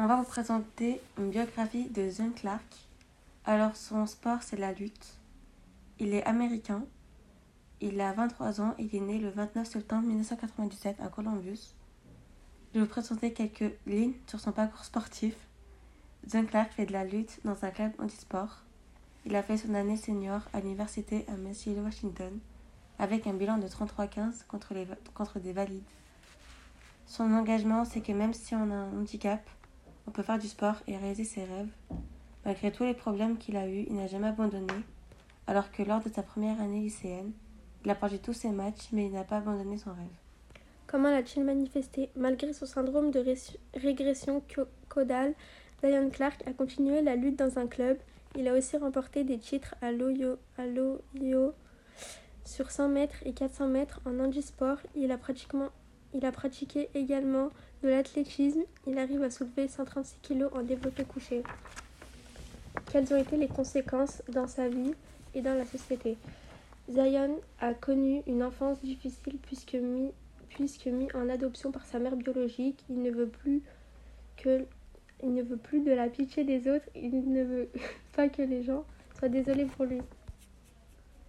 on va vous présenter une biographie de Zane Clark. Alors, son sport, c'est la lutte. Il est américain. Il a 23 ans. Il est né le 29 septembre 1997 à Columbus. Je vais vous présenter quelques lignes sur son parcours sportif. Zane Clark fait de la lutte dans un club handisport. Il a fait son année senior à l'université à Massillon, Washington, avec un bilan de 33-15 contre, les, contre des valides. Son engagement, c'est que même si on a un handicap, on peut faire du sport et réaliser ses rêves. Malgré tous les problèmes qu'il a eus, il n'a jamais abandonné, alors que lors de sa première année lycéenne, il a perdu tous ses matchs, mais il n'a pas abandonné son rêve. Comment l'a-t-il manifesté? Malgré son syndrome de régression caudale, Diane Clark a continué la lutte dans un club. Il a aussi remporté des titres à l'Oyo sur 100 mètres et 400 mètres en handisport. Il a, pratiquement, il a pratiqué également de l'athlétisme, il arrive à soulever 136 kg en développé couché. Quelles ont été les conséquences dans sa vie et dans la société? Zion a connu une enfance difficile puisque mis, en adoption par sa mère biologique. Il ne veut plus de la pitié des autres. Il ne veut pas que les gens soient désolés pour lui.